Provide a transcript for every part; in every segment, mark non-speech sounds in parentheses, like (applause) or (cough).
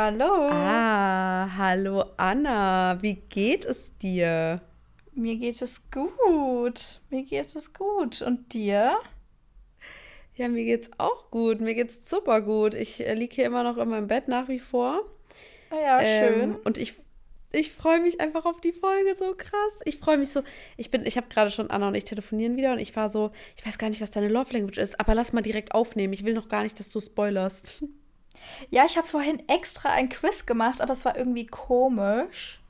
Hallo. Ah, hallo Anna. Wie geht es dir? Mir geht es gut. Mir geht es gut. Und dir? Ja, mir geht's auch gut. Mir geht's super gut. Ich äh, liege hier immer noch in meinem Bett nach wie vor. Ah ja, schön. Ähm, und ich, ich freue mich einfach auf die Folge so krass. Ich freue mich so. Ich bin, ich habe gerade schon Anna und ich telefonieren wieder und ich war so, ich weiß gar nicht, was deine Love Language ist, aber lass mal direkt aufnehmen. Ich will noch gar nicht, dass du spoilerst. (laughs) Ja, ich habe vorhin extra ein Quiz gemacht, aber es war irgendwie komisch.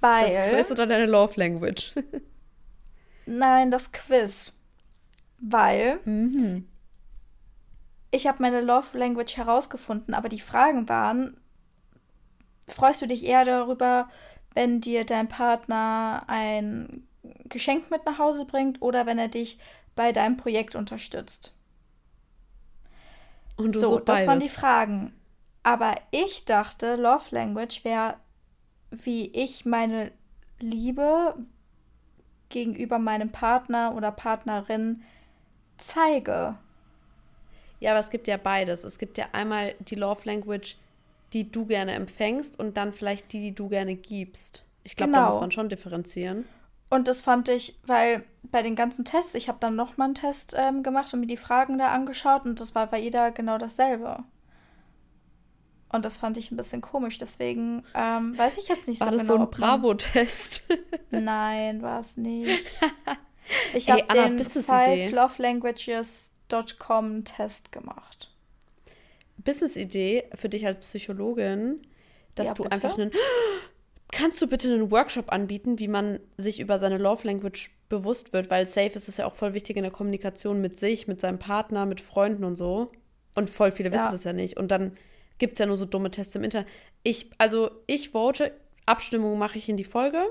Weil. Das Quiz oder deine Love Language? (laughs) Nein, das Quiz. Weil mhm. ich habe meine Love Language herausgefunden, aber die Fragen waren, freust du dich eher darüber, wenn dir dein Partner ein Geschenk mit nach Hause bringt oder wenn er dich bei deinem Projekt unterstützt? Und du so, so das waren die. Fragen. Aber ich dachte, Love Language wäre, wie ich meine Liebe gegenüber meinem Partner oder Partnerin zeige. Ja, aber es gibt ja beides. Es gibt ja einmal die Love Language, die du gerne empfängst und dann vielleicht die, die du gerne gibst. Ich glaube, da Genau. muss man schon differenzieren. Und das fand ich, weil bei den ganzen Tests, ich habe dann nochmal einen Test ähm, gemacht und mir die Fragen da angeschaut und das war bei jeder genau dasselbe. Und das fand ich ein bisschen komisch, deswegen ähm, weiß ich jetzt nicht War so das genau. so ein Bravo-Test? (laughs) Nein, war es nicht. (laughs) Ich habe den fivelovelanguages.com Test gemacht. Business-Idee für dich als Psychologin, dass Ja, du bitte? einfach einen. Kannst du bitte einen Workshop anbieten, wie man sich über seine Love Language bewusst wird? Weil safe ist es ja auch voll wichtig in der Kommunikation mit sich, mit seinem Partner, mit Freunden und so. Und voll viele wissen Ja. das ja nicht. Und dann gibt es ja nur so dumme Tests im Internet. Ich, also ich vote, Abstimmung mache ich in die Folge.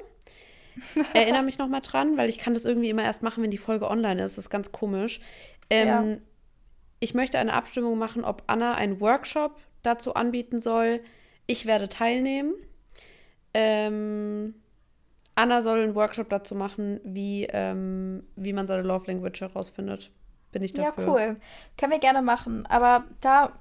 (laughs) Erinnere mich nochmal dran, weil ich kann das irgendwie immer erst machen, wenn die Folge online ist. Das ist ganz komisch. Ähm, Ja. Ich möchte eine Abstimmung machen, ob Anna einen Workshop dazu anbieten soll. Ich werde teilnehmen. Ähm, Anna soll einen Workshop dazu machen, wie, ähm, wie man seine Love Language herausfindet. Bin ich Ja, dafür. cool. Können wir gerne machen. Aber da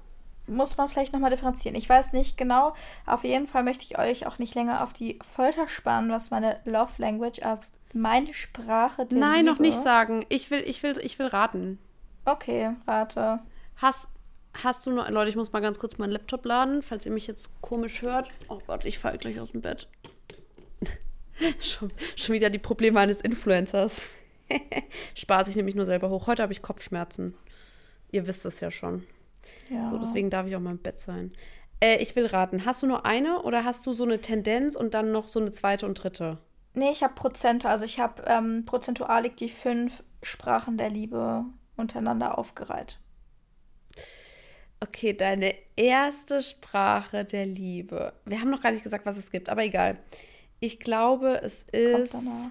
muss man vielleicht nochmal differenzieren. Ich weiß nicht genau. Auf jeden Fall möchte ich euch auch nicht länger auf die Folter spannen, was meine Love Language, also meine Sprache der Nein, noch Liebe. nicht sagen. Ich will, ich will, ich will raten. Okay, warte. Hast, hast du noch, Leute, ich muss mal ganz kurz meinen Laptop laden, falls ihr mich jetzt komisch hört. Oh Gott, ich falle gleich aus dem Bett. (laughs) schon, schon wieder die Probleme eines Influencers. (laughs) Spaß ich nämlich nur selber hoch. Heute habe ich Kopfschmerzen. Ihr wisst es ja schon. Ja. So, deswegen darf ich auch mal im Bett sein. Äh, ich will raten. Hast du nur eine oder hast du so eine Tendenz und dann noch so eine zweite und dritte? Nee, ich habe Prozente. Also ich habe ähm, prozentualig die fünf Sprachen der Liebe untereinander aufgereiht. Okay, deine erste Sprache der Liebe. Wir haben noch gar nicht gesagt, was es gibt, aber egal. Ich glaube, es ist. danach.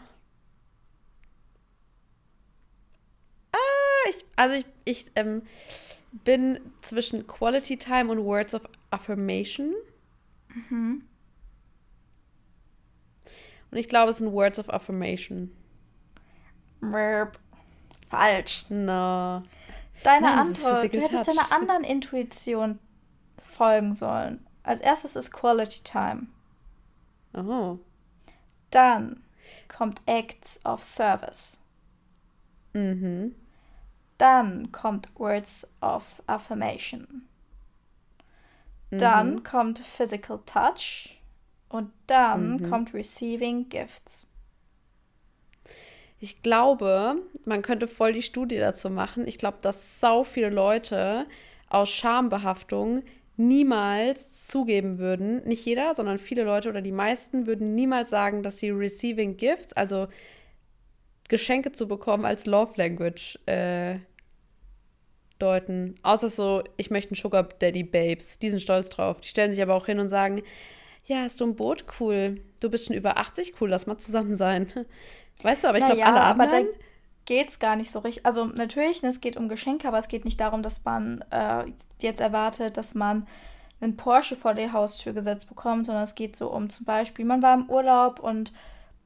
Ich, also ich, ich ähm, bin zwischen Quality Time und Words of Affirmation. Mhm. Und ich glaube, es sind Words of Affirmation. Merp. Falsch. Na. Deine Nein. Physical Du hättest Touch. deiner anderen Intuition folgen sollen. Als erstes ist Quality Time. Oh. Dann kommt Acts of Service. Mhm. Dann kommt Words of Affirmation. Dann Mhm. kommt Physical Touch. Und dann Mhm. kommt Receiving Gifts. Ich glaube, man könnte voll die Studie dazu machen. Ich glaube, dass sau viele Leute aus Schambehaftung niemals zugeben würden, nicht jeder, sondern viele Leute oder die meisten würden niemals sagen, dass sie receiving gifts, also Geschenke zu bekommen, als Love Language äh, deuten. Außer so, ich möchte einen Sugar Daddy Babes. Die sind stolz drauf. Die stellen sich aber auch hin und sagen, ja, hast du ein Boot? Cool. Du bist schon über 80? Cool, lass mal zusammen sein. Weißt du, aber ich glaube, Naja, alle aber da anderen... geht's gar nicht so richtig. Also natürlich, ne, es geht um Geschenke, aber es geht nicht darum, dass man äh, jetzt erwartet, dass man einen Porsche vor die Haustür gesetzt bekommt, sondern es geht so um zum Beispiel, man war im Urlaub und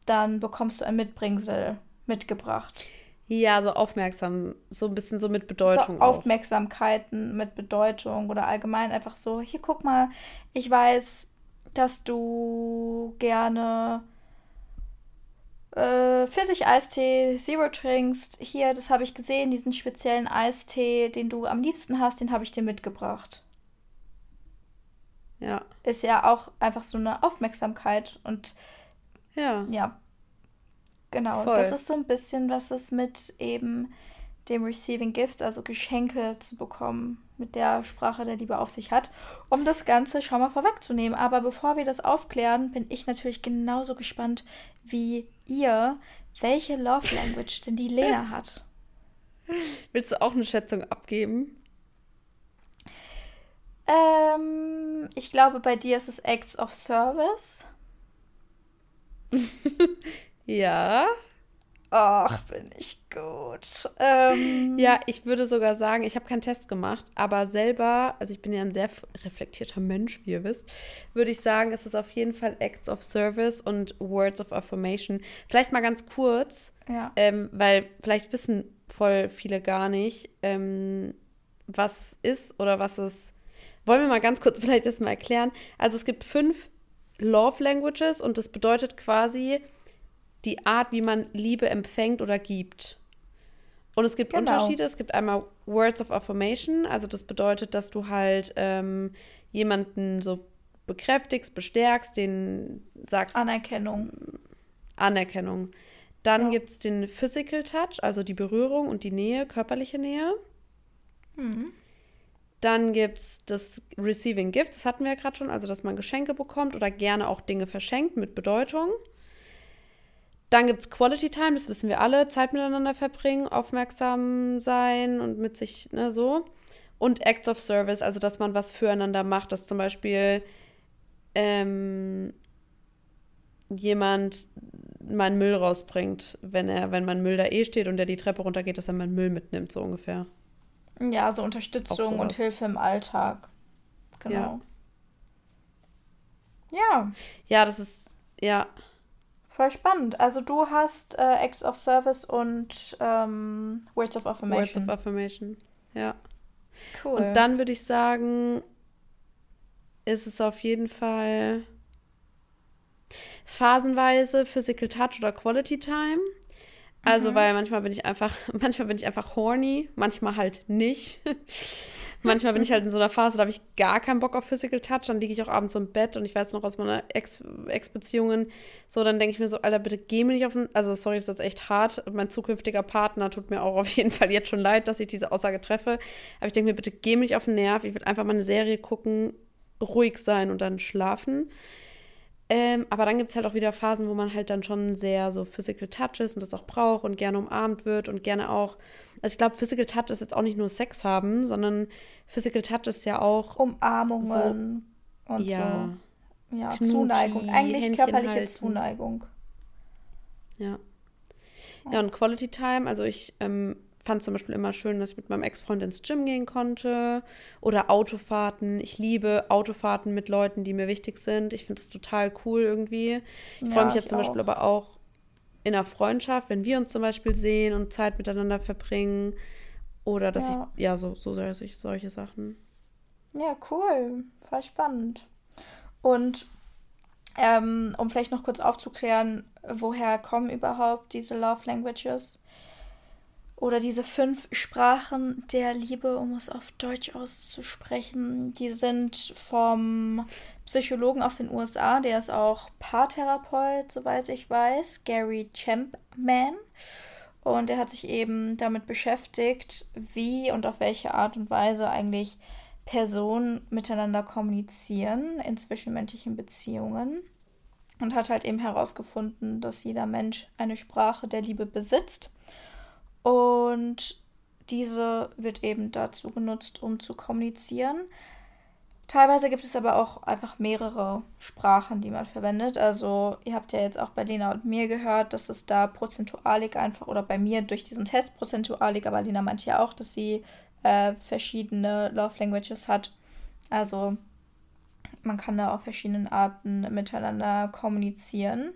dann bekommst du ein Mitbringsel mitgebracht. Ja, so aufmerksam, so ein bisschen so mit Bedeutung. So Aufmerksamkeiten mit Bedeutung oder allgemein einfach so, hier guck mal, ich weiß, dass du gerne äh, Pfirsich-Eistee Zero trinkst. Hier, das habe ich gesehen, diesen speziellen Eistee, den du am liebsten hast, den habe ich dir mitgebracht. Ja. Ist ja auch einfach so eine Aufmerksamkeit und ja. Ja. Genau. Voll. Das ist so ein bisschen, was es mit eben dem Receiving Gifts, also Geschenke zu bekommen, mit der Sprache der Liebe auf sich hat, um das Ganze schon mal vorwegzunehmen. Aber bevor wir das aufklären, bin ich natürlich genauso gespannt wie ihr, welche Love Language denn die Lena (laughs) hat. Willst du auch eine Schätzung abgeben? Ähm, ich glaube, bei dir ist es Acts of Service. (laughs) ja. Ach, bin ich gut. Ähm, ja, ich würde sogar sagen, ich habe keinen Test gemacht, aber selber, also ich bin ja ein sehr reflektierter Mensch, wie ihr wisst, würde ich sagen, es ist auf jeden Fall Acts of Service und Words of Affirmation. Vielleicht mal ganz kurz, ja. ähm, weil vielleicht wissen voll viele gar nicht, ähm, was ist oder was es. Wollen wir mal ganz kurz (laughs) vielleicht das mal erklären? Also es gibt fünf Love Languages und das bedeutet quasi, die Art, wie man Liebe empfängt oder gibt. Und es gibt genau. Unterschiede. Es gibt einmal Words of Affirmation, also das bedeutet, dass du halt ähm, jemanden so bekräftigst, bestärkst, den sagst. Anerkennung. Anerkennung. Dann ja. gibt es den Physical Touch, also die Berührung und die Nähe, körperliche Nähe. Mhm. Dann gibt es das Receiving Gifts, das hatten wir ja gerade schon, also dass man Geschenke bekommt oder gerne auch Dinge verschenkt mit Bedeutung. Dann gibt es Quality Time, das wissen wir alle, Zeit miteinander verbringen, aufmerksam sein und mit sich, ne, so. Und Acts of Service, also dass man was füreinander macht, dass zum Beispiel ähm, jemand meinen Müll rausbringt, wenn er, wenn mein Müll da eh steht und der die Treppe runtergeht, dass er meinen Müll mitnimmt, so ungefähr. Ja, so Unterstützung und Hilfe im Alltag. Genau. Ja. Ja, ja das ist, ja. Voll spannend. Also du hast äh, Acts of Service und ähm, Words of Affirmation. Words of Affirmation, ja. Cool. Und dann würde ich sagen, ist es auf jeden Fall phasenweise Physical Touch oder Quality Time. Also, mhm. weil manchmal bin ich einfach, (laughs) manchmal bin ich einfach horny, manchmal halt nicht. Manchmal bin ich halt in so einer Phase, da habe ich gar keinen Bock auf Physical Touch. Dann liege ich auch abends im Bett und ich weiß noch aus meiner Ex-Beziehungen, so, dann denke ich mir so, Alter, bitte geh mir nicht auf den. Also, sorry, das ist jetzt echt hart. Mein zukünftiger Partner tut mir auch auf jeden Fall jetzt schon leid, dass ich diese Aussage treffe. Aber ich denke mir, bitte geh mir nicht auf den Nerv. Ich will einfach mal eine Serie gucken, ruhig sein und dann schlafen. Ähm, aber dann gibt es halt auch wieder Phasen, wo man halt dann schon sehr so Physical Touch ist und das auch braucht und gerne umarmt wird und gerne auch also ich glaube, Physical Touch ist jetzt auch nicht nur Sex haben, sondern Physical Touch ist ja auch Umarmungen so, und ja, so. Ja, Knutschi, Zuneigung. Eigentlich Händchen körperliche halten. Zuneigung. Ja. Ja, und Quality Time, also ich ähm, fand zum Beispiel immer schön, dass ich mit meinem Ex-Freund ins Gym gehen konnte oder Autofahrten. Ich liebe Autofahrten mit Leuten, die mir wichtig sind. Ich finde es total cool irgendwie. Ich ja, freue mich jetzt zum auch. Beispiel aber auch in einer Freundschaft, wenn wir uns zum Beispiel sehen und Zeit miteinander verbringen. Oder dass ja. ich, ja, so, so solche, solche Sachen. Ja, cool. Voll spannend. Und ähm, um vielleicht noch kurz aufzuklären, woher kommen überhaupt diese Love Languages? Oder diese fünf Sprachen der Liebe, um es auf Deutsch auszusprechen, die sind vom Psychologen aus den USA, der ist auch Paartherapeut, soweit ich weiß, Gary Champman. Und er hat sich eben damit beschäftigt, wie und auf welche Art und Weise eigentlich Personen miteinander kommunizieren in zwischenmenschlichen Beziehungen. Und hat halt eben herausgefunden, dass jeder Mensch eine Sprache der Liebe besitzt. Und diese wird eben dazu genutzt, um zu kommunizieren. Teilweise gibt es aber auch einfach mehrere Sprachen, die man verwendet. Also ihr habt ja jetzt auch bei Lena und mir gehört, dass es da prozentualig einfach, oder bei mir durch diesen Test prozentualig, aber Lena meinte ja auch, dass sie äh, verschiedene Love Languages hat. Also man kann da auf verschiedenen Arten miteinander kommunizieren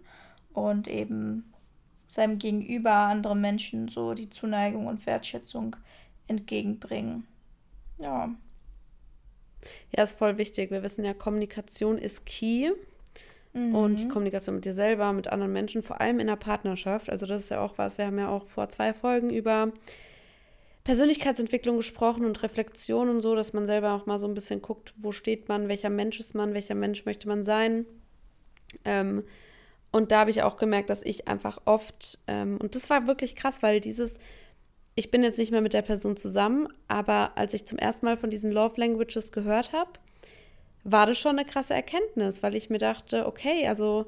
und eben seinem Gegenüber, anderen Menschen so die Zuneigung und Wertschätzung entgegenbringen. Ja. Ja, ist voll wichtig. Wir wissen ja, Kommunikation ist key. Mhm. Und die Kommunikation mit dir selber, mit anderen Menschen, vor allem in der Partnerschaft. Also das ist ja auch was, wir haben ja auch vor zwei Folgen über Persönlichkeitsentwicklung gesprochen und Reflexion und so, dass man selber auch mal so ein bisschen guckt, wo steht man, welcher Mensch ist man, welcher Mensch möchte man sein. Ähm, und da habe ich auch gemerkt, dass ich einfach oft, ähm, und das war wirklich krass, weil dieses, ich bin jetzt nicht mehr mit der Person zusammen, aber als ich zum ersten Mal von diesen Love Languages gehört habe, war das schon eine krasse Erkenntnis, weil ich mir dachte, okay, also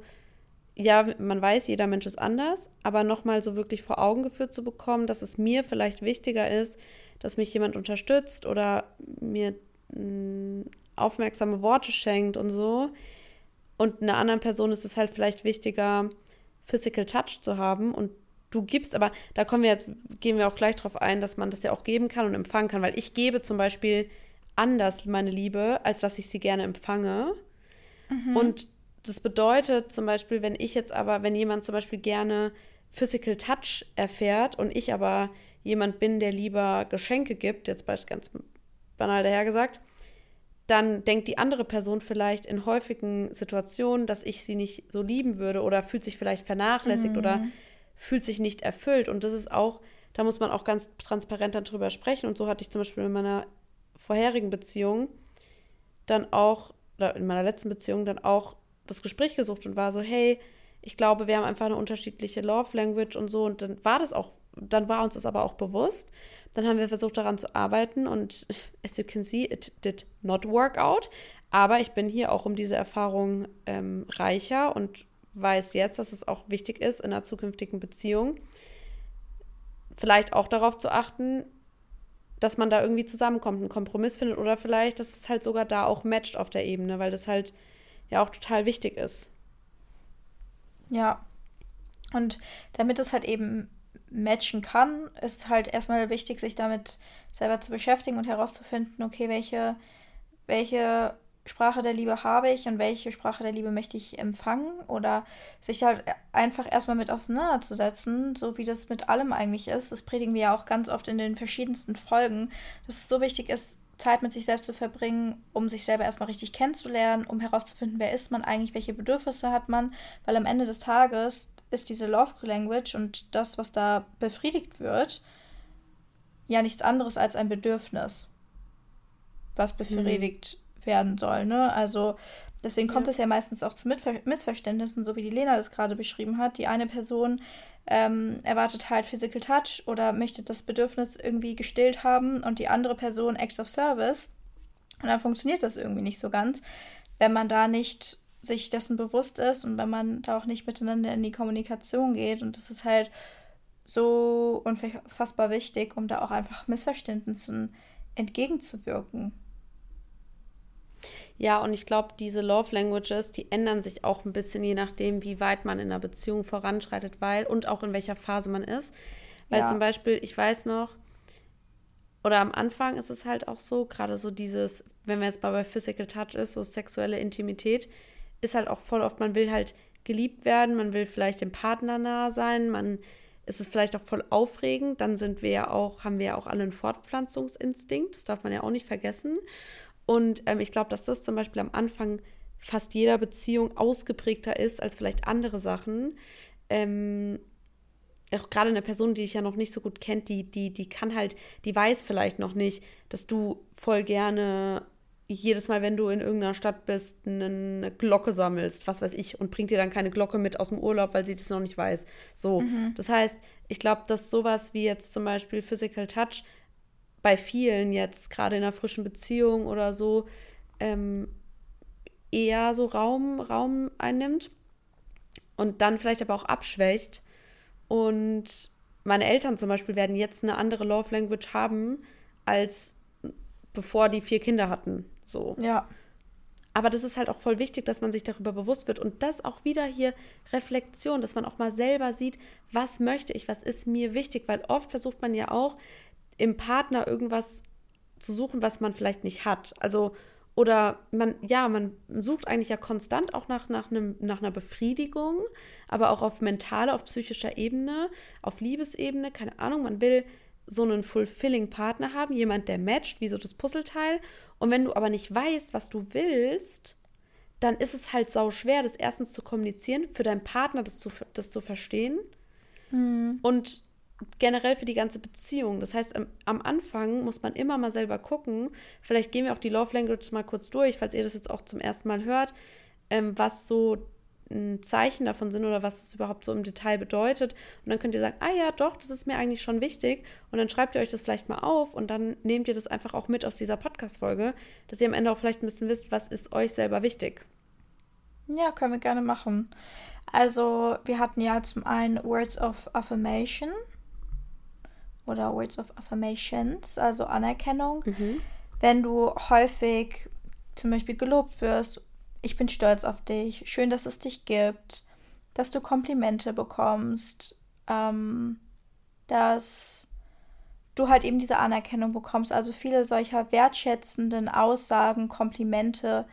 ja, man weiß, jeder Mensch ist anders, aber nochmal so wirklich vor Augen geführt zu bekommen, dass es mir vielleicht wichtiger ist, dass mich jemand unterstützt oder mir mh, mm, aufmerksame Worte schenkt und so. Und einer anderen Person ist es halt vielleicht wichtiger, Physical Touch zu haben und du gibst, aber da kommen wir jetzt, gehen wir auch gleich drauf ein, dass man das ja auch geben kann und empfangen kann, weil ich gebe zum Beispiel anders meine Liebe, als dass ich sie gerne empfange. Mhm. Und das bedeutet zum Beispiel, wenn ich jetzt aber, wenn jemand zum Beispiel gerne Physical Touch erfährt und ich aber jemand bin, der lieber Geschenke gibt, jetzt ganz banal dahergesagt, dann denkt die andere Person vielleicht in häufigen Situationen, dass ich sie nicht so lieben würde oder fühlt sich vielleicht vernachlässigt mhm. oder fühlt sich nicht erfüllt. Und das ist auch, da muss man auch ganz transparent darüber sprechen. Und so hatte ich zum Beispiel in meiner vorherigen Beziehung dann auch, oder in meiner letzten Beziehung dann auch das Gespräch gesucht und war so, hey, ich glaube, wir haben einfach eine unterschiedliche Love Language und so. Und dann war das auch, dann war uns das aber auch bewusst. Dann haben wir versucht, daran zu arbeiten und (laughs) as you can see, it did not work out. Aber ich bin hier auch um diese Erfahrung ähm, reicher und weiß jetzt, dass es auch wichtig ist, in einer zukünftigen Beziehung vielleicht auch darauf zu achten, dass man da irgendwie zusammenkommt, einen Kompromiss findet oder vielleicht, dass es halt sogar da auch matcht auf der Ebene, weil das halt ja auch total wichtig ist. Ja. Und damit es halt eben matchen kann, ist halt erstmal wichtig, sich damit selber zu beschäftigen und herauszufinden, okay, welche, welche Sprache der Liebe habe ich und welche Sprache der Liebe möchte ich empfangen oder sich halt einfach erstmal mit auseinanderzusetzen, so wie das mit allem eigentlich ist. Das predigen wir ja auch ganz oft in den verschiedensten Folgen, dass es so wichtig ist, Zeit mit sich selbst zu verbringen, um sich selber erstmal richtig kennenzulernen, um herauszufinden, wer ist man eigentlich, welche Bedürfnisse hat man, weil am Ende des Tages ist diese Love Language und das, was da befriedigt wird, ja nichts anderes als ein Bedürfnis, was befriedigt mhm. werden soll. Ne? Also deswegen kommt ja. es ja meistens auch zu Missverständnissen, so wie die Lena das gerade beschrieben hat. Die eine Person ähm, erwartet halt Physical Touch oder möchte das Bedürfnis irgendwie gestillt haben und die andere Person Acts of Service. Und dann funktioniert das irgendwie nicht so ganz, wenn man da nicht sich dessen bewusst ist und wenn man da auch nicht miteinander in die Kommunikation geht. Und das ist halt so unfassbar wichtig, um da auch einfach Missverständnissen entgegenzuwirken. Ja, und ich glaube, diese Love Languages, die ändern sich auch ein bisschen, je nachdem, wie weit man in einer Beziehung voranschreitet, weil und auch in welcher Phase man ist. Weil ja. zum Beispiel, ich weiß noch, oder am Anfang ist es halt auch so, gerade so dieses, wenn man jetzt mal bei Physical Touch ist, so sexuelle Intimität, ist halt auch voll oft, man will halt geliebt werden, man will vielleicht dem Partner nah sein, man ist es vielleicht auch voll aufregend, dann sind wir ja auch, haben wir ja auch alle einen Fortpflanzungsinstinkt, das darf man ja auch nicht vergessen. Und ähm, ich glaube, dass das zum Beispiel am Anfang fast jeder Beziehung ausgeprägter ist als vielleicht andere Sachen. Ähm, auch gerade eine Person, die ich ja noch nicht so gut kennt, die, die, die kann halt, die weiß vielleicht noch nicht, dass du voll gerne jedes Mal, wenn du in irgendeiner Stadt bist, eine Glocke sammelst, was weiß ich, und bringt dir dann keine Glocke mit aus dem Urlaub, weil sie das noch nicht weiß. So. Mhm. Das heißt, ich glaube, dass sowas wie jetzt zum Beispiel Physical Touch bei vielen jetzt, gerade in einer frischen Beziehung oder so, ähm, eher so Raum, Raum einnimmt und dann vielleicht aber auch abschwächt. Und meine Eltern zum Beispiel werden jetzt eine andere Love Language haben, als bevor die vier Kinder hatten. So. Ja. Aber das ist halt auch voll wichtig, dass man sich darüber bewusst wird und das auch wieder hier Reflexion, dass man auch mal selber sieht, was möchte ich, was ist mir wichtig, weil oft versucht man ja auch im Partner irgendwas zu suchen, was man vielleicht nicht hat. Also oder man, ja, man sucht eigentlich ja konstant auch nach, nach, einem, nach einer Befriedigung, aber auch auf mentaler, auf psychischer Ebene, auf Liebesebene, keine Ahnung, man will so einen fulfilling Partner haben, jemand, der matcht, wie so das Puzzleteil. Und wenn du aber nicht weißt, was du willst, dann ist es halt sau schwer, das erstens zu kommunizieren, für deinen Partner das zu, das zu verstehen mhm. und generell für die ganze Beziehung. Das heißt, am, am, Anfang muss man immer mal selber gucken. Vielleicht gehen wir auch die Love Language mal kurz durch, falls ihr das jetzt auch zum ersten Mal hört, ähm, was so ein Zeichen davon sind oder was es überhaupt so im Detail bedeutet. Und dann könnt ihr sagen, ah ja, doch, das ist mir eigentlich schon wichtig. Und dann schreibt ihr euch das vielleicht mal auf und dann nehmt ihr das einfach auch mit aus dieser Podcast-Folge, dass ihr am Ende auch vielleicht ein bisschen wisst, was ist euch selber wichtig. Ja, können wir gerne machen. Also, wir hatten ja zum einen Words of Affirmation oder Words of Affirmations, also Anerkennung. Mhm. Wenn du häufig zum Beispiel gelobt wirst ich bin stolz auf dich, schön, dass es dich gibt, dass du Komplimente bekommst, ähm, dass du halt eben diese Anerkennung bekommst. Also viele solcher wertschätzenden Aussagen, Komplimente,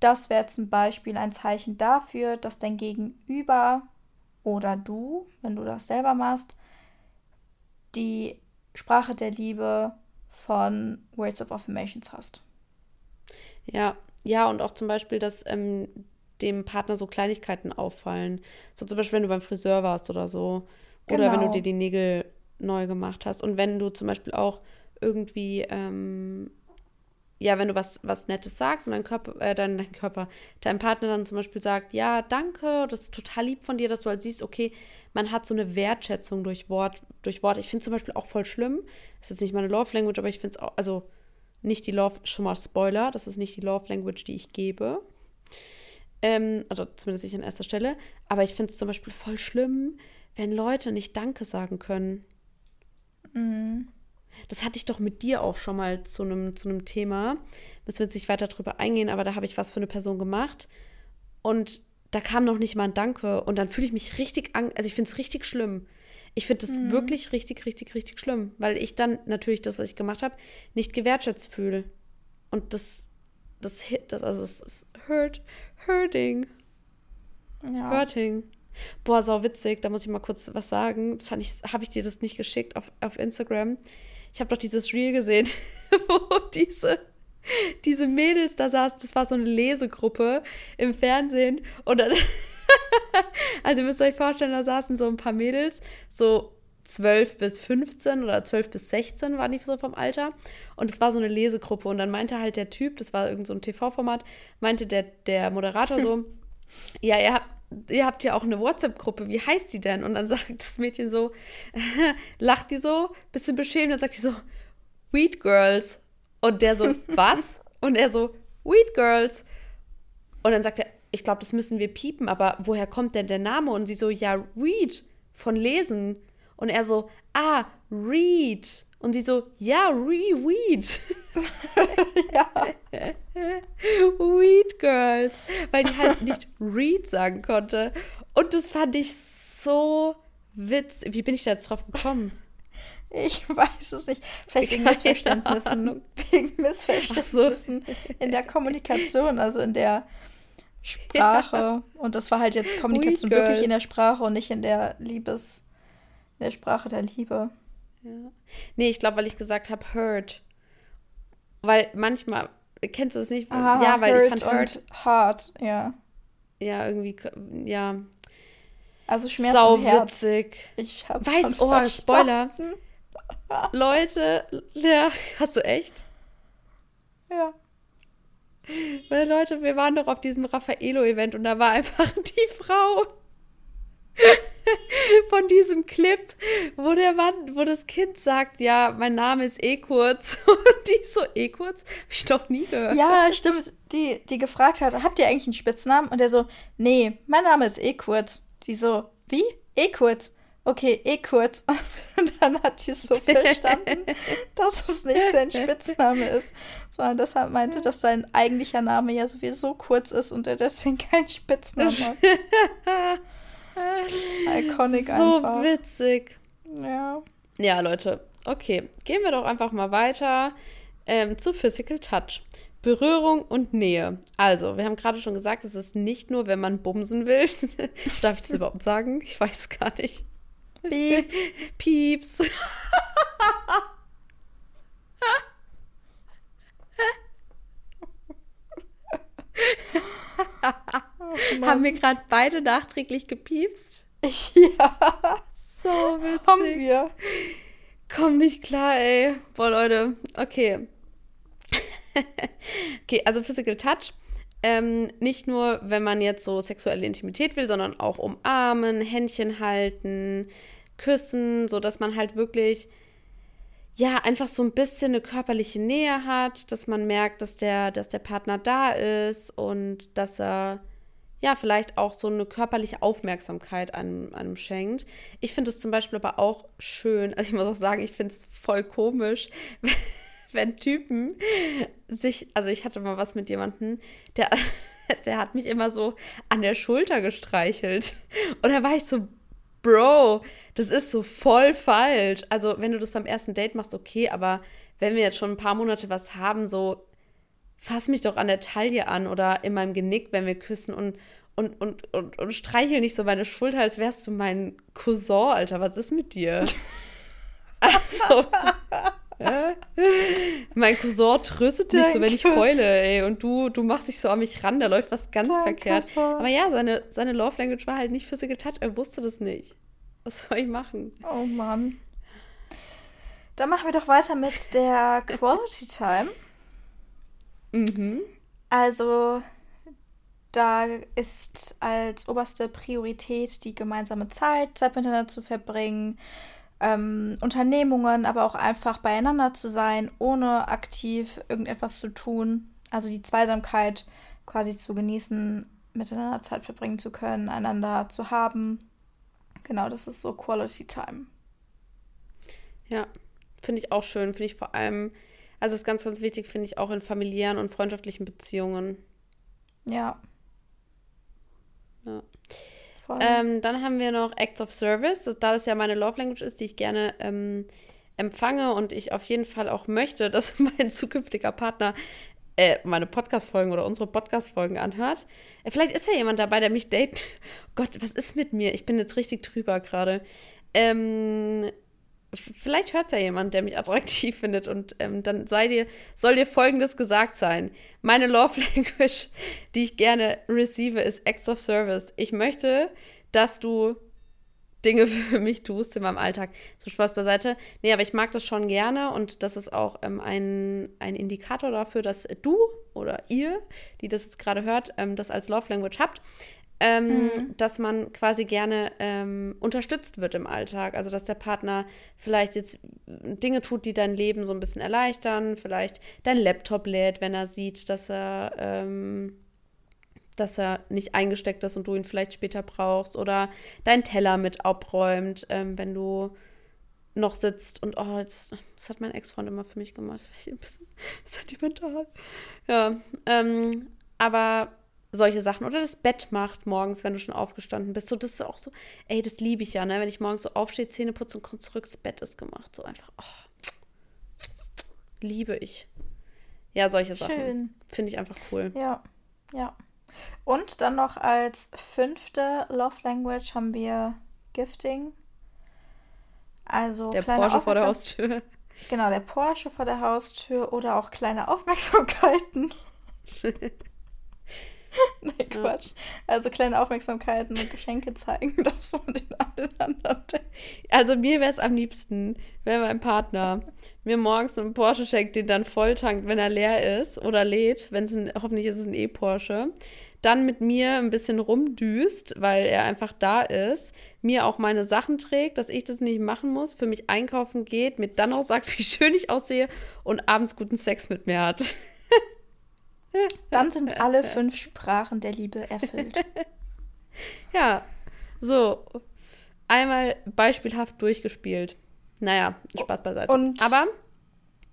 das wäre zum Beispiel ein Zeichen dafür, dass dein Gegenüber oder du, wenn du das selber machst, die Sprache der Liebe von Words of Affirmations hast. Ja, ja, und auch zum Beispiel, dass ähm, dem Partner so Kleinigkeiten auffallen. So zum Beispiel, wenn du beim Friseur warst oder so. Genau. Oder wenn du genau. dir die Nägel neu gemacht hast. Und wenn du zum Beispiel auch irgendwie, ähm, ja, wenn du was, was Nettes sagst und dein Körper, äh, dein, dein Körper, dein Partner dann zum Beispiel sagt, ja, danke, das ist total lieb von dir, dass du halt siehst, okay, man hat so eine Wertschätzung durch Wort, durch Wort. Ich finde zum Beispiel auch voll schlimm, das ist jetzt nicht meine Love Language, aber ich finde es auch, also nicht die Love, schon mal Spoiler, das ist nicht die Love Language, die ich gebe. Ähm, also zumindest nicht an erster Stelle. Aber ich finde es zum Beispiel voll schlimm, wenn Leute nicht Danke sagen können. Mhm. Das hatte ich doch mit dir auch schon mal zu einem zu Thema. Müssen wir jetzt nicht weiter drüber eingehen, aber da habe ich was für eine Person gemacht. Und da kam noch nicht mal ein Danke. Und dann fühle ich mich richtig, an also ich finde es richtig schlimm. Ich finde das mhm. wirklich richtig, richtig, richtig schlimm, weil ich dann natürlich das, was ich gemacht habe, nicht gewertschätzt fühle. Und das, das, das also es ist hurt, hurting. Ja. Hurting. Boah, sau witzig, da muss ich mal kurz was sagen. Fand ich, habe ich dir das nicht geschickt auf, auf Instagram? Ich habe doch dieses Reel gesehen, (laughs) wo diese, (laughs) diese Mädels da saßen. Das war so eine Lesegruppe im Fernsehen. Und dann (laughs) also ihr müsst euch vorstellen, da saßen so ein paar Mädels, so 12 bis 15 oder 12 bis 16 waren die so vom Alter. Und es war so eine Lesegruppe. Und dann meinte halt der Typ, das war irgend so ein TV-Format, meinte der, der Moderator so, (laughs) ja, ihr habt, ihr habt ja auch eine WhatsApp-Gruppe, wie heißt die denn? Und dann sagt das Mädchen so, lacht die so, bisschen beschämt, dann sagt die so, Weed Girls. Und der so, was? Und er so, Weed Girls. Und dann sagt er, ich glaube, das müssen wir piepen, aber woher kommt denn der Name? Und sie so, ja, read, von lesen. Und er so, ah, read. Und sie so, ja, re-weed. ja. (laughs) Weed Girls. Weil die halt nicht read sagen konnte. Und das fand ich so witzig. Wie bin ich da jetzt drauf gekommen? Ich weiß es nicht. Vielleicht wegen Missverständnissen. Wegen Missverständnissen so. in der Kommunikation, also in der Sprache. Ja. Und das war halt jetzt Kommunikation wirklich in der Sprache und nicht in der Liebes, in der Sprache der Liebe. Ja. Nee, ich glaube, weil ich gesagt habe, hurt. Weil manchmal, kennst du es nicht? Aha, ja, weil ich fand hurt. hard, ja. Ja, irgendwie, ja. Also Schmerz Sau und Herz. witzig. Ich hab's Weiß, oh, verstanden. Spoiler. Leute, ja, hast du echt? Ja. Weil Leute, wir waren doch auf diesem Raffaello-Event und da war einfach (laughs) die Frau von diesem Clip, wo der Mann, wo das Kind sagt, ja, mein Name ist eh kurz. (laughs) Und die so, eh kurz? Hab ich doch nie gehört. Ja, stimmt. Die, die gefragt hat, habt ihr eigentlich einen Spitznamen? Und der so, nee, mein Name ist eh kurz. Die so, wie? Eh kurz okay, eh kurz. (laughs) Und dann hat sie so (laughs) verstanden, dass es nicht sein Spitzname ist, sondern deshalb meinte, dass sein eigentlicher Name ja sowieso kurz ist und er deswegen keinen Spitznamen hat. (laughs) Iconic so einfach. So witzig. Ja. Ja, Leute, okay. Gehen wir doch einfach mal weiter ähm, zu Physical Touch. Berührung und Nähe. Also, wir haben gerade schon gesagt, es ist nicht nur, wenn man bumsen will. Darf ich das überhaupt sagen? Ich weiß es gar nicht. Piep. Pieps. oh, haben wir gerade beide nachträglich gepiepst? (laughs) Ja. So witzig. Haben wir. Komm nicht klar, ey. Boah, Leute. Okay. (laughs) okay, also Physical Touch. Ähm, nicht nur, wenn man jetzt so sexuelle Intimität will, sondern auch umarmen, Händchen halten, küssen, so dass man halt wirklich ja einfach so ein bisschen eine körperliche Nähe hat, dass man merkt, dass der, dass der Partner da ist und dass er ja, vielleicht auch so eine körperliche Aufmerksamkeit einem, einem schenkt. Ich finde es zum Beispiel aber auch schön, also ich muss auch sagen, ich finde es voll komisch, (laughs) (laughs) wenn, Typen sich, also ich hatte mal was mit jemandem, der, (laughs) der hat mich immer so an der Schulter gestreichelt. Und da war ich so, Bro, das ist so voll falsch. Also, wenn du das beim ersten Date machst, okay, aber wenn wir jetzt schon ein paar Monate was haben, so fass mich doch an der Taille an oder in meinem Genick, wenn wir küssen und, und, und, und, und streichel nicht so meine Schulter, als wärst du mein Cousin, Alter. Was ist mit dir? (laughs) also. Ja? (laughs) Mein Cousin tröstet mich so, wenn ich heule, ey. Und du, du machst dich so an mich ran, da läuft was ganz Danke, verkehrt. Cousin. Aber ja, seine, seine Love Language war halt nicht Physical Touch. Er wusste das nicht. Was soll ich machen? Oh Mann. Dann machen wir doch weiter mit der Quality Time. Mhm. Also, da ist als oberste Priorität die gemeinsame Zeit, Zeit miteinander zu verbringen, ähm, Unternehmungen, aber auch einfach beieinander zu sein, ohne aktiv irgendetwas zu tun. Also die Zweisamkeit quasi zu genießen, miteinander Zeit verbringen zu können, einander zu haben. Genau, das ist so Quality Time. Ja, finde ich auch schön. Finde ich vor allem also ist ganz, ganz wichtig, finde ich, auch in familiären und freundschaftlichen Beziehungen. Ja. Ja. Ähm, dann haben wir noch Acts of Service, das, da das ja meine Love Language ist, die ich gerne ähm, empfange und ich auf jeden Fall auch möchte, (laughs) dass mein zukünftiger Partner äh, meine Podcast-Folgen oder unsere Podcast-Folgen anhört. Äh, vielleicht ist ja jemand dabei, der mich date. Oh (laughs) Gott, was ist mit mir? Ich bin jetzt richtig drüber gerade. Ähm, vielleicht hört ja jemand, der mich attraktiv (laughs) findet und ähm, dann sei dir, soll dir folgendes gesagt sein. Meine Love (laughs) Language, die ich gerne receive, ist Acts of Service. Ich möchte, dass du Dinge (laughs) für mich tust in meinem Alltag. So Spaß beiseite. Nee, aber ich mag das schon gerne und das ist auch ähm, ein, ein Indikator dafür, dass du oder ihr, die das jetzt gerade hört, ähm, das als Love Language habt ähm, mhm. dass man quasi gerne ähm, unterstützt wird im Alltag. Also dass der Partner vielleicht jetzt Dinge tut, die dein Leben so ein bisschen erleichtern, vielleicht dein Laptop lädt, wenn er sieht, dass er, ähm, dass er nicht eingesteckt ist und du ihn vielleicht später brauchst, oder deinen Teller mit abräumt, ähm, wenn du noch sitzt und oh, jetzt, das hat mein Ex-Freund immer für mich gemacht. Das war ein bisschen sentimental. Ja, ähm, aber solche Sachen oder das Bett macht morgens, wenn du schon aufgestanden bist. So, das ist auch so, ey, das liebe ich ja, ne? Wenn ich morgens so aufstehe, Zähne putze und komme zurück, das Bett ist gemacht. So einfach, oh, liebe ich. Ja, solche Sachen. Finde ich einfach cool. Ja, ja. Und dann noch als fünfte Love Language haben wir Gifting. Also der Porsche vor der Haustür. (laughs) Genau, der Porsche vor der Haustür oder auch kleine Aufmerksamkeiten. (laughs) (laughs) Nein, Quatsch. Also kleine Aufmerksamkeiten und Geschenke zeigen, (laughs) dass man den anderen denkt. Also mir wäre es am liebsten, wenn mein Partner mir morgens einen Porsche schenkt, den dann volltankt, wenn er leer ist oder lädt, wenn es ein, hoffentlich ist es ein E-Porsche, dann mit mir ein bisschen rumdüst, weil er einfach da ist, mir auch meine Sachen trägt, dass ich das nicht machen muss, für mich einkaufen geht, mir dann auch sagt, (laughs) wie schön ich aussehe und abends guten Sex mit mir hat. Dann sind alle fünf Sprachen der Liebe erfüllt. (laughs) ja, so. Einmal beispielhaft durchgespielt. Naja, Spaß beiseite. Und, Aber.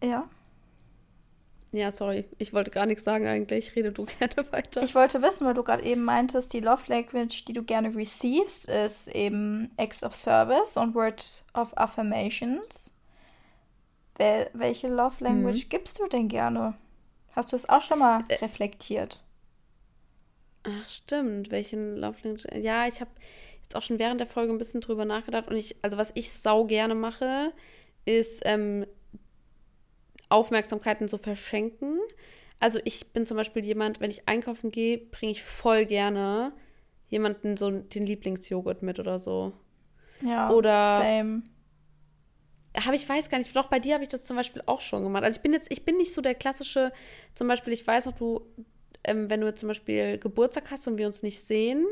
Ja. Ja, sorry. Ich wollte gar nichts sagen eigentlich. Rede du (laughs) gerne weiter. Ich wollte wissen, weil du gerade eben meintest, die Love Language, die du gerne receivest, ist eben Acts of Service und Words of Affirmations. Wel welche Love Language mhm. gibst du denn gerne? Hast du es auch schon mal äh, reflektiert? Ach, stimmt. Welchen Love Language? Ja, ich habe jetzt auch schon während der Folge ein bisschen drüber nachgedacht. Und ich, also was ich sau gerne mache, ist ähm, Aufmerksamkeiten so verschenken. Also ich bin zum Beispiel jemand, wenn ich einkaufen gehe, bringe ich voll gerne jemanden so den Lieblingsjoghurt mit oder so. Ja, oder same. Habe ich weiß gar nicht, doch bei dir habe ich das zum Beispiel auch schon gemacht. Also ich bin jetzt, ich bin nicht so der klassische, zum Beispiel, ich weiß noch, du, ähm, wenn du jetzt zum Beispiel Geburtstag hast und wir uns nicht sehen,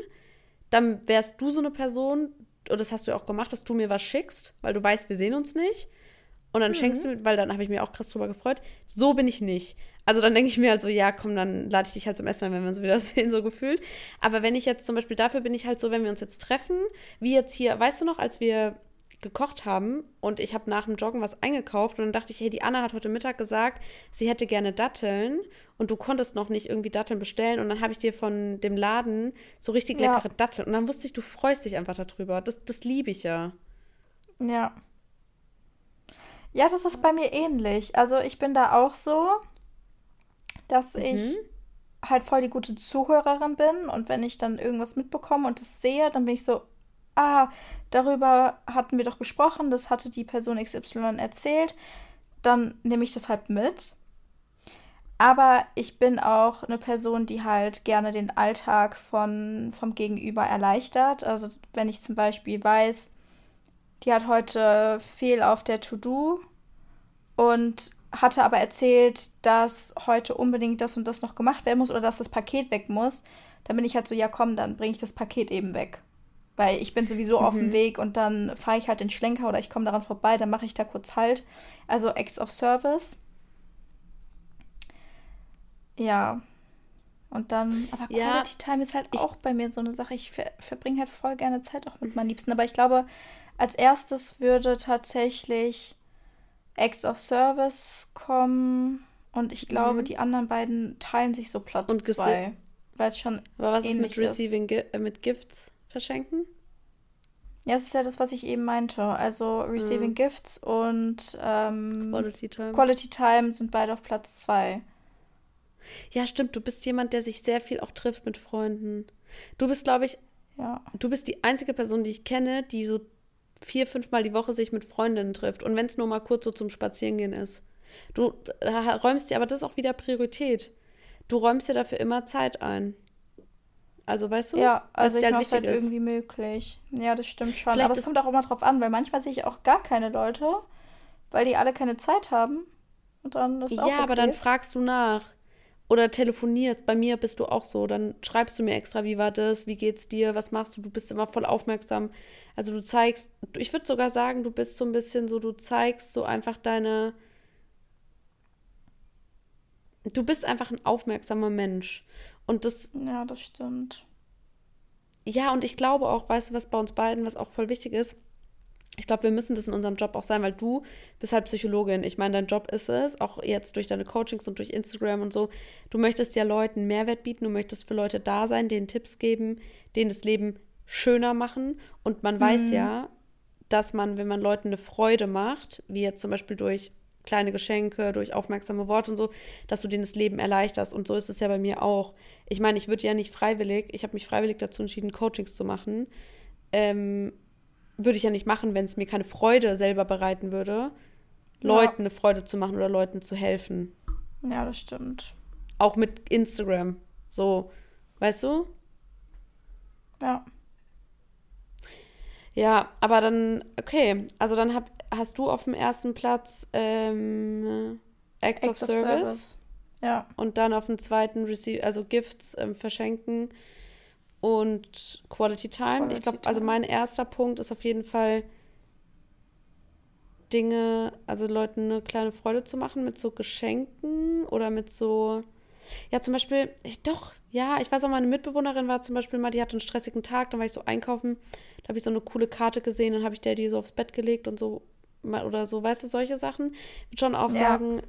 dann wärst du so eine Person, und das hast du ja auch gemacht, dass du mir was schickst, weil du weißt, wir sehen uns nicht. Und dann mhm. schenkst du mir, weil dann habe ich mir auch krass drüber gefreut. So bin ich nicht. Also dann denke ich mir halt so, ja, komm, dann lade ich dich halt zum Essen ein, wenn wir uns wieder (laughs) sehen, so gefühlt. Aber wenn ich jetzt zum Beispiel, dafür bin ich halt so, wenn wir uns jetzt treffen, wie jetzt hier, weißt du noch, als wir gekocht haben und ich habe nach dem Joggen was eingekauft und dann dachte ich, hey, die Anna hat heute Mittag gesagt, sie hätte gerne Datteln und du konntest noch nicht irgendwie Datteln bestellen und dann habe ich dir von dem Laden so richtig ja. leckere Datteln und dann wusste ich, du freust dich einfach darüber. Das, das liebe ich ja. Ja. Ja, das ist bei mir ähnlich. Also ich bin da auch so dass mhm. ich halt voll die gute Zuhörerin bin und wenn ich dann irgendwas mitbekomme und es sehe, dann bin ich so, ah, darüber hatten wir doch gesprochen, das hatte die Person XY erzählt, dann nehme ich das halt mit. Aber ich bin auch eine Person, die halt gerne den Alltag von, vom Gegenüber erleichtert. Also wenn ich zum Beispiel weiß, die hat heute viel auf der To-Do und hatte aber erzählt, dass heute unbedingt das und das noch gemacht werden muss oder dass das Paket weg muss. Dann bin ich halt so, ja komm, dann bringe ich das Paket eben weg. Weil ich bin sowieso mhm. auf dem mhm. Weg und dann fahre ich halt den Schlenker oder ich komme daran vorbei, dann mache ich da kurz Halt. Also Acts of Service. Ja. Und dann, aber ja, Quality Time ist halt auch bei mir so eine Sache. Ich ver verbringe halt voll gerne Zeit auch mit meinen Liebsten. Aber ich glaube, als erstes würde tatsächlich Acts of Service kommen und ich glaube, mhm. die anderen beiden teilen sich so Platz und zwei. Weil es schon. Aber was ist mit Receiving ist. Äh, mit Gifts verschenken? Ja, das ist ja das, was ich eben meinte. Also Receiving mhm. Gifts und ähm, Quality, Time. Quality Time sind beide auf Platz zwei. Ja, stimmt. Du bist jemand, der sich sehr viel auch trifft mit Freunden. Du bist, glaube ich, ja. du bist die einzige Person, die ich kenne, die so vier, fünfmal die Woche sich mit Freundinnen trifft und wenn es nur mal kurz so zum Spazierengehen ist. Du räumst dir, aber das ist auch wieder Priorität. Du räumst dir dafür immer Zeit ein. Also weißt du? Ja, also ich halt mache halt ist. irgendwie möglich. Ja, das stimmt schon. Vielleicht aber es kommt auch immer drauf an, weil manchmal sehe ich auch gar keine Leute, weil die alle keine Zeit haben. Und dann ist Ja, auch okay. aber dann fragst du nach. Oder telefonierst. Bei mir bist du auch so. Dann schreibst du mir extra, wie war das, wie geht's dir, was machst du? Du bist immer voll aufmerksam. Also du zeigst, ich würde sogar sagen, du bist so ein bisschen so, du zeigst so einfach deine. Du bist einfach ein aufmerksamer Mensch. Und das. Ja, das stimmt. Ja, und ich glaube auch, weißt du, was bei uns beiden, was auch voll wichtig ist, ich glaube, wir müssen das in unserem Job auch sein, weil du bist halt Psychologin. Ich meine, dein Job ist es, auch jetzt durch deine Coachings und durch Instagram und so. Du möchtest ja Leuten Mehrwert bieten, du möchtest für Leute da sein, denen Tipps geben, denen das Leben schöner machen. Und man mhm. weiß ja, dass man, wenn man Leuten eine Freude macht, wie jetzt zum Beispiel durch kleine Geschenke, durch aufmerksame Worte und so, dass du denen das Leben erleichterst. Und so ist es ja bei mir auch. Ich meine, ich würde ja nicht freiwillig, ich habe mich freiwillig dazu entschieden, Coachings zu machen. Ähm, würde ich ja nicht machen, wenn es mir keine Freude selber bereiten würde, ja. Leuten eine Freude zu machen oder Leuten zu helfen. Ja, das stimmt. Auch mit Instagram. So, weißt du? Ja. Ja, aber dann, okay, also dann hab, hast du auf dem ersten Platz ähm, Acts, Acts of, of Service. Service. Ja. Und dann auf dem zweiten Receive, also Gifts ähm, verschenken und Quality Time. Quality ich glaube, also mein erster Punkt ist auf jeden Fall Dinge, also Leuten eine kleine Freude zu machen mit so Geschenken oder mit so, ja, zum Beispiel, ich, doch, ja, ich weiß auch, meine Mitbewohnerin war zum Beispiel mal, die hatte einen stressigen Tag, dann war ich so einkaufen, da habe ich so eine coole Karte gesehen, dann habe ich der die so aufs Bett gelegt und so, oder so, weißt du, solche Sachen. Ich würde schon auch ja. sagen,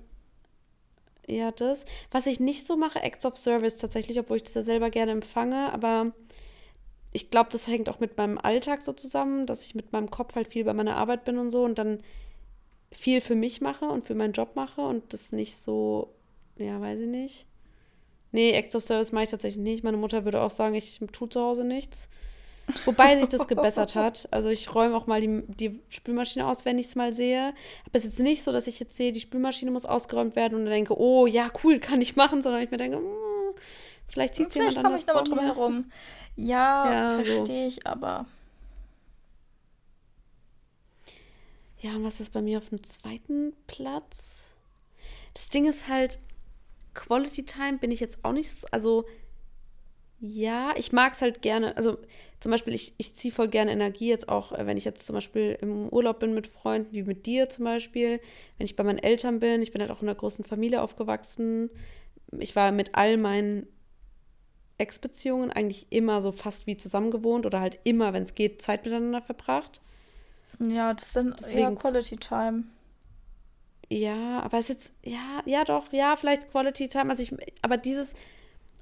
ja, das. Was ich nicht so mache, Acts of Service tatsächlich, obwohl ich das ja selber gerne empfange, aber ich glaube, das hängt auch mit meinem Alltag so zusammen, dass ich mit meinem Kopf halt viel bei meiner Arbeit bin und so und dann viel für mich mache und für meinen Job mache und das nicht so ja, weiß ich nicht. Nee, Acts of Service mache ich tatsächlich nicht. Meine Mutter würde auch sagen, ich tue zu Hause nichts. Wobei sich das gebessert hat. Also ich räume auch mal die, die Spülmaschine aus, wenn ich es mal sehe. Aber es ist jetzt nicht so, dass ich jetzt sehe, die Spülmaschine muss ausgeräumt werden und dann denke, oh ja, cool, kann ich machen, sondern ich mir denke, mm, vielleicht zieht es jemand anders ich nochmal drum herum. Ja, ja verstehe so. ich, aber. Ja, und was ist bei mir auf dem zweiten Platz? Das Ding ist halt, Quality Time bin ich jetzt auch nicht, so, also ja, ich mag es halt gerne. Also zum Beispiel, ich, ich ziehe voll gerne Energie jetzt auch, äh, wenn ich jetzt zum Beispiel im Urlaub bin mit Freunden, wie mit dir zum Beispiel, wenn ich bei meinen Eltern bin. Ich bin halt auch in einer großen Familie aufgewachsen. Ich war mit all meinen Ex-Beziehungen eigentlich immer so fast wie zusammen gewohnt oder halt immer, wenn es geht, Zeit miteinander verbracht. Ja, das sind Deswegen, eher Quality Time. Ja, aber es ist jetzt, ja, ja doch, ja, vielleicht Quality Time. Also ich, aber dieses,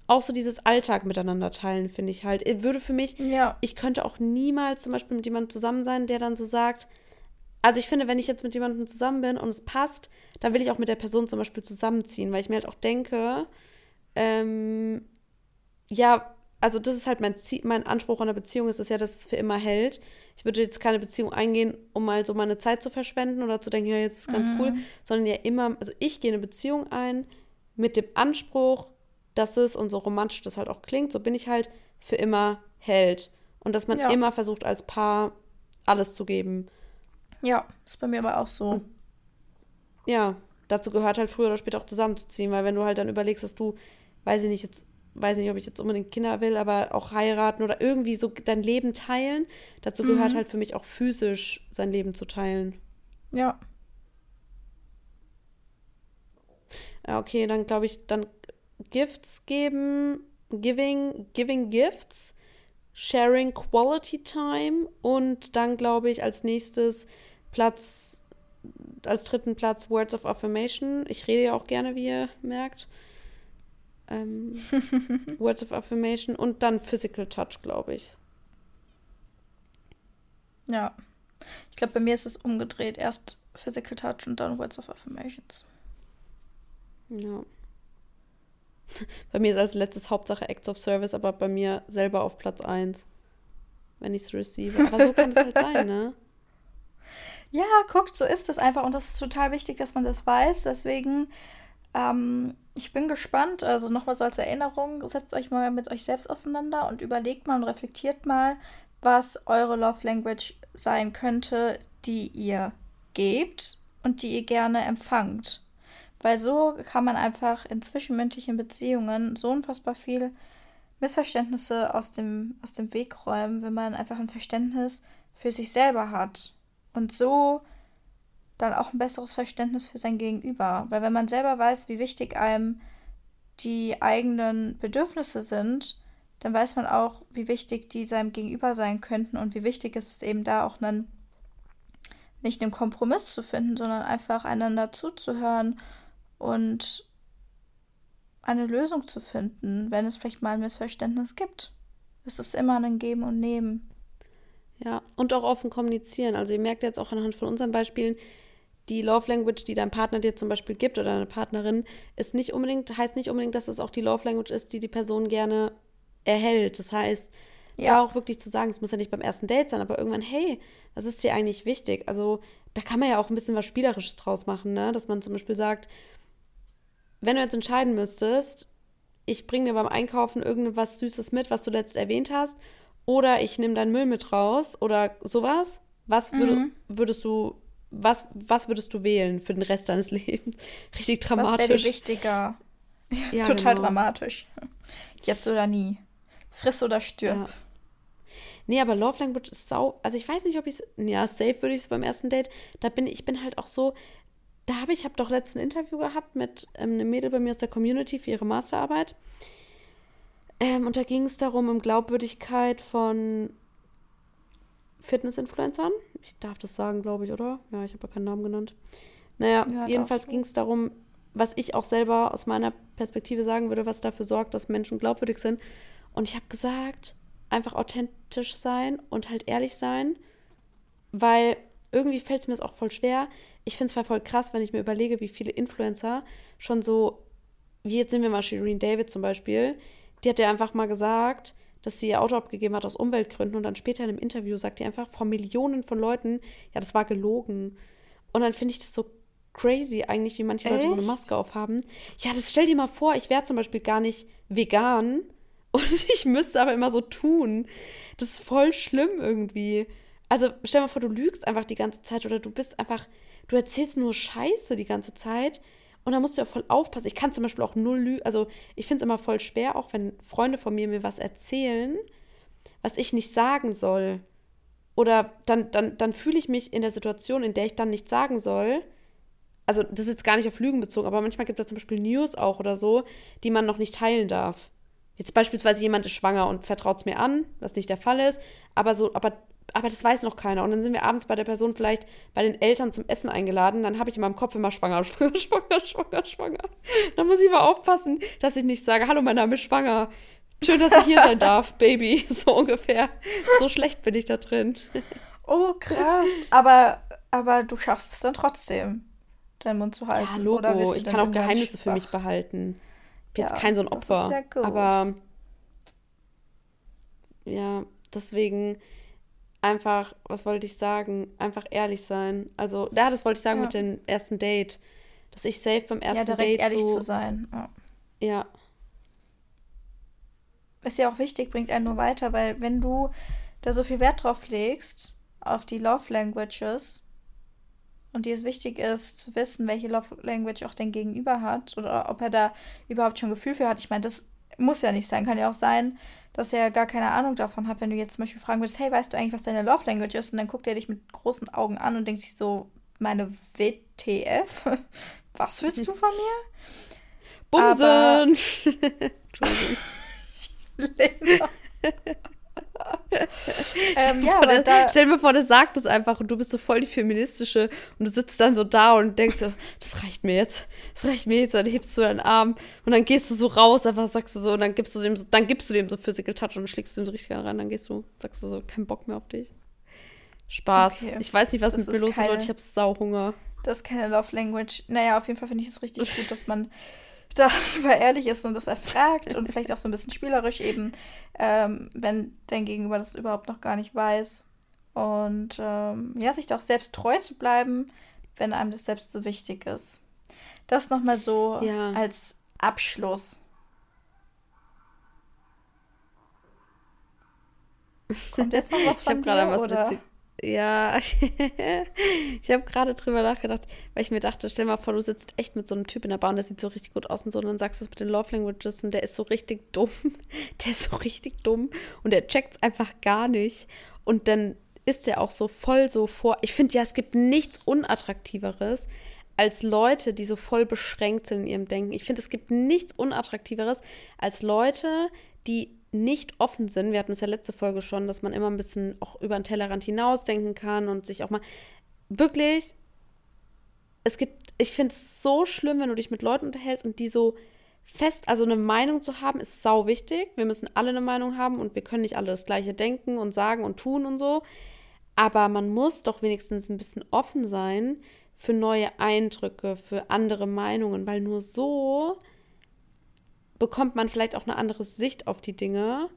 auch so dieses Alltag miteinander teilen, finde ich halt. Äh, würde für mich, ja. ich könnte auch niemals zum Beispiel mit jemandem zusammen sein, der dann so sagt, also ich finde, wenn ich jetzt mit jemandem zusammen bin und es passt, dann will ich auch mit der Person zum Beispiel zusammenziehen, weil ich mir halt auch denke, ähm, ja, also das ist halt mein Ziel, mein Anspruch an der Beziehung ist es ja, dass es für immer hält. Ich würde jetzt keine Beziehung eingehen, um mal so meine Zeit zu verschwenden oder zu denken, ja, jetzt ist es ganz mhm. cool, sondern ja immer, also ich gehe eine Beziehung ein mit dem Anspruch, dass es, und so romantisch das halt auch klingt, so bin ich halt für immer Held. Und dass man ja. immer versucht, als Paar alles zu geben. Ja, ist bei mir aber auch so. Und ja, dazu gehört halt früher oder später auch zusammenzuziehen, weil wenn du halt dann überlegst, dass du, weiß ich nicht, jetzt, weiß nicht, ob ich jetzt unbedingt Kinder will, aber auch heiraten oder irgendwie so dein Leben teilen, dazu gehört mhm. halt für mich auch physisch sein Leben zu teilen. Ja. Ja, okay, dann glaube ich, dann Gifts geben, giving, giving Gifts, sharing Quality Time und dann glaube ich als nächstes Platz, als dritten Platz Words of Affirmation. Ich rede ja auch gerne, wie ihr merkt. Ähm, (laughs) Words of Affirmation und dann Physical Touch, glaube ich. Ja. Ich glaube, bei mir ist es umgedreht. Erst Physical Touch und dann Words of Affirmations. Ja. (laughs) Bei mir ist als letztes Hauptsache Acts of Service, aber bei mir selber auf Platz 1, wenn ich es receive. Aber so kann es halt sein, ne? (laughs) Ja, guckt, so ist es einfach. Und das ist total wichtig, dass man das weiß. Deswegen, ähm, ich bin gespannt. Also nochmal so als Erinnerung, setzt euch mal mit euch selbst auseinander und überlegt mal und reflektiert mal, was eure Love Language sein könnte, die ihr gebt und die ihr gerne empfangt. Weil so kann man einfach in zwischenmenschlichen Beziehungen so unfassbar viel Missverständnisse aus dem, aus dem Weg räumen, wenn man einfach ein Verständnis für sich selber hat. Und so dann auch ein besseres Verständnis für sein Gegenüber. Weil wenn man selber weiß, wie wichtig einem die eigenen Bedürfnisse sind, dann weiß man auch, wie wichtig die seinem Gegenüber sein könnten und wie wichtig ist es eben da auch einen, nicht einen Kompromiss zu finden, sondern einfach einander zuzuhören und eine Lösung zu finden, wenn es vielleicht mal ein Missverständnis gibt. Es ist immer ein Geben und Nehmen. Ja, und auch offen kommunizieren. Also ihr merkt jetzt auch anhand von unseren Beispielen, die Love Language, die dein Partner dir zum Beispiel gibt oder deine Partnerin, ist nicht unbedingt, heißt nicht unbedingt, dass es auch die Love Language ist, die die Person gerne erhält. Das heißt, ja auch wirklich zu sagen, es muss ja nicht beim ersten Date sein, aber irgendwann, hey, was ist dir eigentlich wichtig? Also da kann man ja auch ein bisschen was Spielerisches draus machen, ne? Dass man zum Beispiel sagt, wenn du jetzt entscheiden müsstest, ich bringe dir beim Einkaufen irgendwas Süßes mit, was du letzt erwähnt hast, oder ich nehme deinen Müll mit raus oder sowas, was würd, mhm. würdest du, was, was würdest du wählen für den Rest deines (laughs) Lebens? Richtig dramatisch. Was wäre dir wichtiger? (laughs) Ja, Total genau. dramatisch. Jetzt oder nie. Friss oder stirb. Ja. Nee, aber Love Language ist sau. Also ich weiß nicht, ob ich es. Ja, safe würde ich es beim ersten Date. Da bin ich bin halt auch so, da habe ich, ich habe doch letzten Interview gehabt mit ähm, einem Mädel bei mir aus der Community für ihre Masterarbeit. Ähm, und da ging es darum, um Glaubwürdigkeit von Fitness-Influencern. Ich darf das sagen, glaube ich, oder? Ja, ich habe ja keinen Namen genannt. Naja, ja, jedenfalls ging es darum, was ich auch selber aus meiner Perspektive sagen würde, was dafür sorgt, dass Menschen glaubwürdig sind. Und ich habe gesagt, einfach authentisch sein und halt ehrlich sein, weil irgendwie fällt es mir das auch voll schwer. Ich finde es voll krass, wenn ich mir überlege, wie viele Influencer schon so wie jetzt nehmen wir mal Shireen David zum Beispiel, die hat ja einfach mal gesagt, dass sie ihr Auto abgegeben hat aus Umweltgründen und dann später in einem Interview sagt die einfach vor Millionen von Leuten, ja, das war gelogen. Und dann finde ich das so crazy eigentlich, wie manche Echt? Leute so eine Maske aufhaben. Ja, das stell dir mal vor, ich wäre zum Beispiel gar nicht vegan (laughs) und ich müsste aber immer so tun. Das ist voll schlimm irgendwie. Also stell mal vor, du lügst einfach die ganze Zeit oder du bist einfach, du erzählst nur Scheiße die ganze Zeit. Und da musst du ja voll aufpassen. Ich kann zum Beispiel auch null lügen. Also ich finde es immer voll schwer, auch wenn Freunde von mir mir was erzählen, was ich nicht sagen soll. Oder dann, dann, dann fühle ich mich in der Situation, in der ich dann nichts sagen soll, also das ist jetzt gar nicht auf Lügen bezogen, aber manchmal gibt es da zum Beispiel News auch oder so, die man noch nicht teilen darf. Jetzt beispielsweise jemand ist schwanger und vertraut es mir an, was nicht der Fall ist, aber so, aber, aber das weiß noch keiner. Und dann sind wir abends bei der Person vielleicht bei den Eltern zum Essen eingeladen, dann habe ich in meinem Kopf immer schwanger, (laughs) schwanger, schwanger, schwanger, schwanger. Dann muss ich mal aufpassen, dass ich nicht sage, hallo, mein Name ist schwanger. Schön, dass ich hier sein darf, (laughs) Baby. (laughs) So ungefähr. So schlecht bin ich da drin. Oh, krass. Aber, aber du schaffst es dann trotzdem deinen Mund zu halten. Ja, Logo. ich kann auch Geheimnisse für mich behalten. Ich bin ja, jetzt kein so ein Opfer. Das ist sehr gut. Aber ja, deswegen einfach, was wollte ich sagen? Einfach ehrlich sein. Also, ja, das wollte ich sagen ja. mit dem ersten Date. Dass ich safe beim ersten ja, direkt Date ehrlich so, zu sein. Ja. ja. Ist ja auch wichtig, bringt einen nur weiter, weil wenn du da so viel Wert drauf legst, auf die Love Languages, und dir es wichtig ist, zu wissen, welche Love Language auch dein Gegenüber hat oder ob er da überhaupt schon Gefühl für hat. Ich meine, das muss ja nicht sein. Kann ja auch sein, dass er gar keine Ahnung davon hat, wenn du jetzt zum Beispiel fragen würdest, hey, weißt du eigentlich, was deine Love Language ist? Und dann guckt er dich mit großen Augen an und denkt sich so, meine WTF? (laughs) Was willst du von mir? Bumsen! Aber... (laughs) (laughs) Entschuldigung. (laughs) Ähm, ja, der, da, stell dir mal vor, der sagt das einfach und du bist so voll die feministische und du sitzt dann so da und denkst so, das reicht mir jetzt, das reicht mir jetzt, dann hebst du deinen Arm und dann gehst du so raus, einfach sagst du so und dann gibst du dem so, dann gibst du dem so Physical Touch und schlägst du ihm so richtig rein, dann gehst du, sagst du so, kein Bock mehr auf dich. Spaß. Okay. Ich weiß nicht, was das mit mir los ist, Leute, ich hab Sauhunger. Das ist keine Love Language. Naja, auf jeden Fall finde ich es richtig (laughs) gut, dass man (laughs) darüber ehrlich ist und das erfragt und vielleicht auch so ein bisschen spielerisch eben, ähm, wenn dein Gegenüber das überhaupt noch gar nicht weiß. Und ähm, ja, sich doch selbst treu zu bleiben, wenn einem das selbst so wichtig ist. Das nochmal so ja. als Abschluss. Kommt jetzt noch was von ich dir, was oder? Witzig ja, (laughs) ich habe gerade drüber nachgedacht, weil ich mir dachte, stell mal vor, du sitzt echt mit so einem Typ in der Bahn, der sieht so richtig gut aus und so, und dann sagst du es mit den Love Languages und der ist so richtig dumm. (laughs) Der ist so richtig dumm und der checkt es einfach gar nicht. Und dann ist er auch so voll so vor. Ich finde ja, es gibt nichts Unattraktiveres als Leute, die so voll beschränkt sind in ihrem Denken. Ich finde, es gibt nichts Unattraktiveres als Leute, die nicht offen sind, wir hatten es ja letzte Folge schon, dass man immer ein bisschen auch über den Tellerrand hinausdenken kann und sich auch mal wirklich, es gibt, ich finde es so schlimm, wenn du dich mit Leuten unterhältst und die so fest, also eine Meinung zu haben, ist sau wichtig. Wir müssen alle eine Meinung haben und wir können nicht alle das Gleiche denken und sagen und tun und so. Aber man muss doch wenigstens ein bisschen offen sein für neue Eindrücke, für andere Meinungen, weil nur so bekommt man vielleicht auch eine andere Sicht auf die Dinge.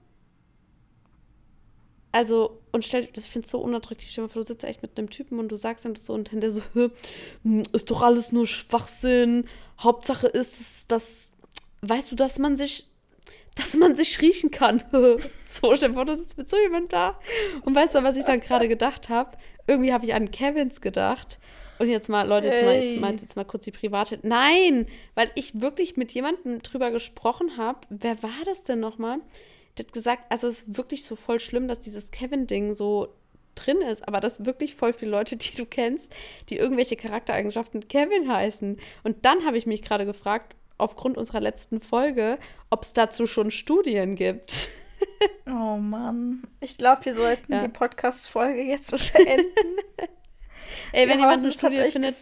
Also, und stell das finde ich so unattraktiv. Stell dir vor, du sitzt echt mit einem Typen und du sagst ihm das so und der so, hm, ist doch alles nur Schwachsinn. Hauptsache ist dass, weißt du, dass man sich, dass man sich riechen kann. (laughs) so, stell dir vor, du sitzt mit so jemandem da. Und weißt du, was ich dann gerade gedacht habe? Irgendwie habe ich an Kevins gedacht. Und jetzt mal, Leute, jetzt mal, jetzt mal, jetzt mal kurz die private. Nein, weil ich wirklich mit jemandem drüber gesprochen habe. Wer war das denn nochmal? Der hat gesagt, also es ist wirklich so voll schlimm, dass dieses Kevin-Ding so drin ist, aber das wirklich voll viele Leute, die du kennst, die irgendwelche Charaktereigenschaften Kevin heißen. Und dann habe ich mich gerade gefragt, aufgrund unserer letzten Folge, ob es dazu schon Studien gibt. oh Mann. Ich glaube, wir sollten ja. die Podcast-Folge jetzt (laughs) beenden. (laughs) Ey, wenn jemand eine Studie findet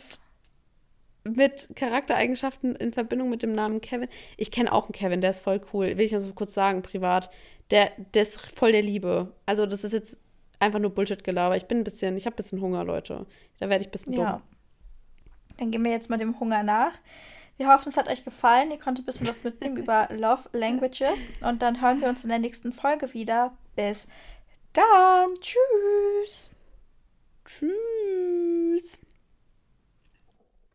mit Charaktereigenschaften in Verbindung mit dem Namen Kevin. Ich kenne auch einen Kevin, der ist voll cool. Will ich also kurz sagen, privat. Der, der ist voll der Liebe. Also, das ist jetzt einfach nur Bullshit-Gelaber. Ich bin ein bisschen, ich habe ein bisschen Hunger, Leute. Da werde ich ein bisschen dumm. Ja. Dann gehen wir jetzt mal dem Hunger nach. Wir hoffen, es hat euch gefallen. Ihr konntet ein bisschen was mitnehmen über (laughs) Love Languages. Und dann hören wir uns in der nächsten Folge wieder. Bis dann. Tschüss. Tschüss.